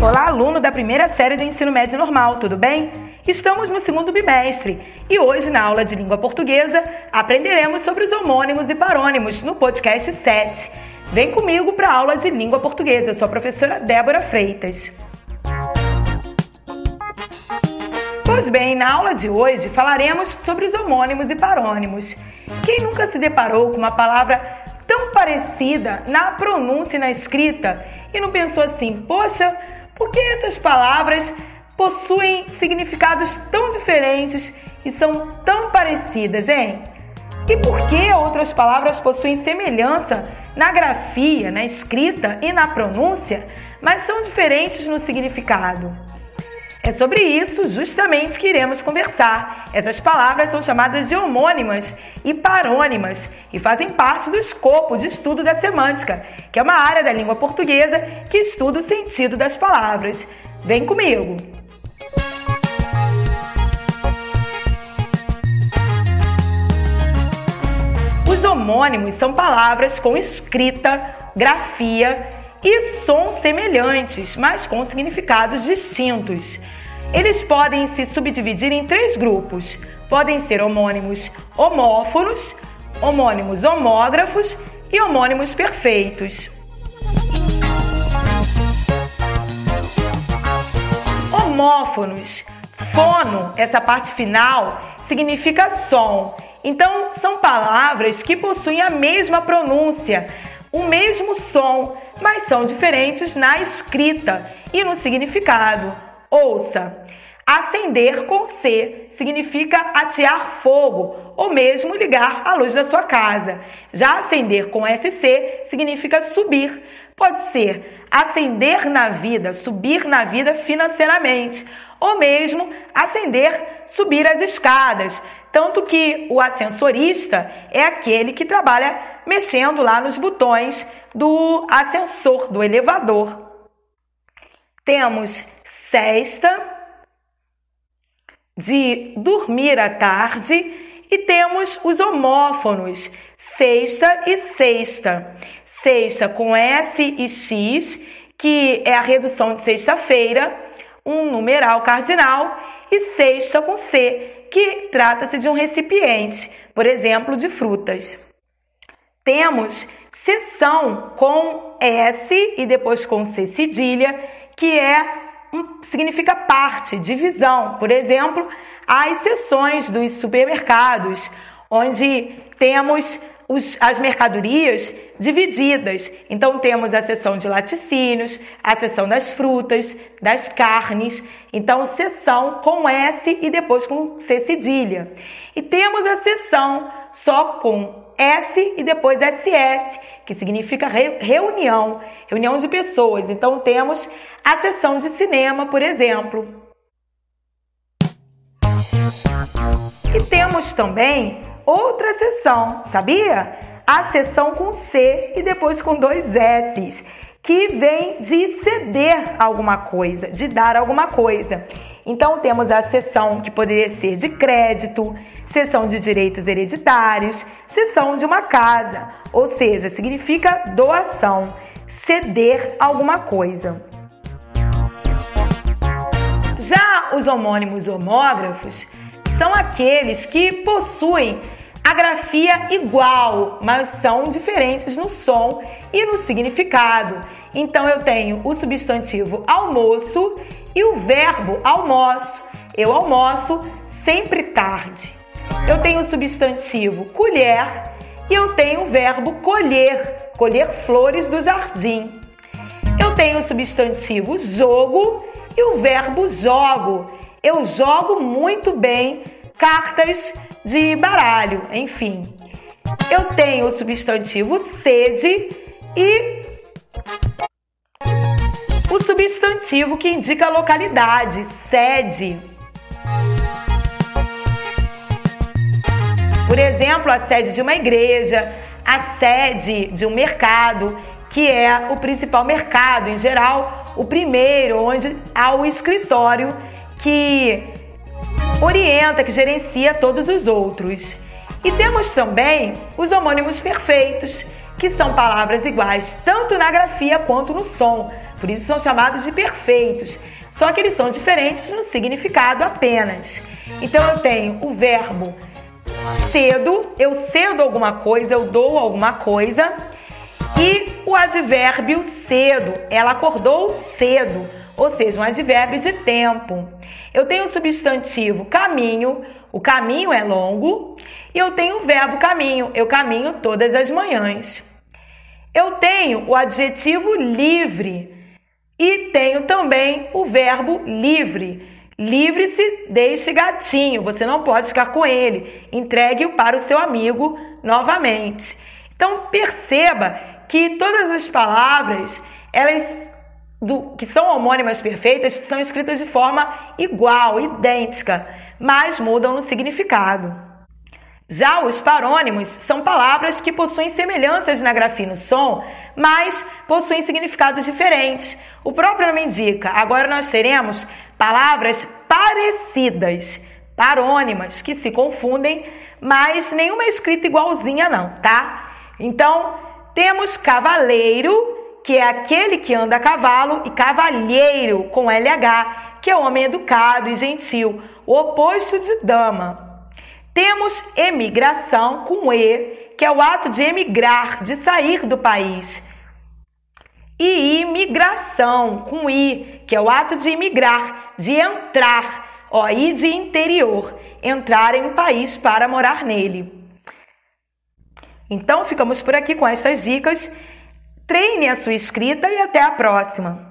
Olá, aluno da primeira série do ensino médio normal, tudo bem? Estamos no segundo bimestre e hoje, na aula de língua portuguesa, aprenderemos sobre os homônimos e parônimos no podcast 7. Vem comigo para a aula de língua portuguesa. Eu sou a professora Débora Freitas. Pois bem, na aula de hoje falaremos sobre os homônimos e parônimos. Quem nunca se deparou com uma palavra tão parecida na pronúncia e na escrita e não pensou assim, poxa, por que essas palavras possuem significados tão diferentes e são tão parecidas, hein? E por que outras palavras possuem semelhança na grafia, na escrita e na pronúncia, mas são diferentes no significado? É sobre isso justamente que iremos conversar. Essas palavras são chamadas de homônimas e parônimas e fazem parte do escopo de estudo da semântica, que é uma área da língua portuguesa que estuda o sentido das palavras. Vem comigo! Os homônimos são palavras com escrita, grafia e som semelhantes, mas com significados distintos. Eles podem se subdividir em três grupos. Podem ser homônimos homófonos, homônimos homógrafos e homônimos perfeitos. Homófonos, fono, essa parte final, significa som. Então, são palavras que possuem a mesma pronúncia, o mesmo som, mas são diferentes na escrita e no significado. Ouça: acender com C significa atear fogo ou mesmo ligar a luz da sua casa. Já acender com SC significa subir. Pode ser ascender na vida, subir na vida financeiramente, ou mesmo ascender, subir as escadas. Tanto que o ascensorista é aquele que trabalha mexendo lá nos botões do ascensor, do elevador. Temos sexta, de dormir à tarde, e temos os homófonos, sexta e sexta. Sexta com S e X, que é a redução de sexta-feira, um numeral cardinal, e sexta com C, que trata-se de um recipiente, por exemplo, de frutas. Temos seção com S e depois com C cedilha, que é significa parte, divisão. Por exemplo, as seções dos supermercados, onde temos os, as mercadorias divididas. Então, temos a seção de laticínios, a seção das frutas, das carnes. Então, seção com S e depois com C cedilha. E temos a seção só com S e depois SS, que significa reunião, reunião de pessoas. Então, temos a sessão de cinema, por exemplo. E temos também outra sessão, sabia? A sessão com C e depois com dois S, que vem de ceder alguma coisa, de dar alguma coisa. Então temos a sessão que poderia ser de crédito, sessão de direitos hereditários, sessão de uma casa, ou seja, significa doação, ceder alguma coisa. Já os homônimos homógrafos são aqueles que possuem a grafia igual, mas são diferentes no som e no significado. Então eu tenho o substantivo almoço e o verbo almoço. Eu almoço sempre tarde. Eu tenho o substantivo colher e eu tenho o verbo colher, colher flores do jardim. Eu tenho o substantivo jogo e o verbo jogo. Eu jogo muito bem cartas de baralho, enfim. Eu tenho o substantivo sede e o substantivo que indica a localidade, sede. Por exemplo, a sede de uma igreja, a sede de um mercado, que é o principal mercado em geral, o primeiro onde há o escritório que orienta, que gerencia todos os outros. E temos também os homônimos perfeitos, que são palavras iguais tanto na grafia quanto no som, por isso são chamados de perfeitos. Só que eles são diferentes no significado apenas. Então eu tenho o verbo cedo, eu cedo alguma coisa, eu dou alguma coisa, e o advérbio cedo, ela acordou cedo, ou seja, um advérbio de tempo. Eu tenho o substantivo caminho, o caminho é longo, e eu tenho o verbo caminho, eu caminho todas as manhãs. Eu tenho o adjetivo livre e tenho também o verbo livre. Livre-se deste gatinho, você não pode ficar com ele. Entregue-o para o seu amigo novamente. Então perceba que todas as palavras, elas do, que são homônimas perfeitas, são escritas de forma igual, idêntica, mas mudam no significado. Já os parônimos são palavras que possuem semelhanças na grafia e no som, mas possuem significados diferentes. O próprio nome indica. Agora nós teremos palavras parecidas, parônimas, que se confundem, mas nenhuma é escrita igualzinha não, tá? Então, temos cavaleiro, que é aquele que anda a cavalo, e cavalheiro, com LH, que é homem educado e gentil, o oposto de dama. Temos emigração com E, que é o ato de emigrar, de sair do país. E imigração com I, que é o ato de imigrar, de entrar, ó, e de interior, entrar em um país para morar nele. Então ficamos por aqui com estas dicas. Treine a sua escrita e até a próxima!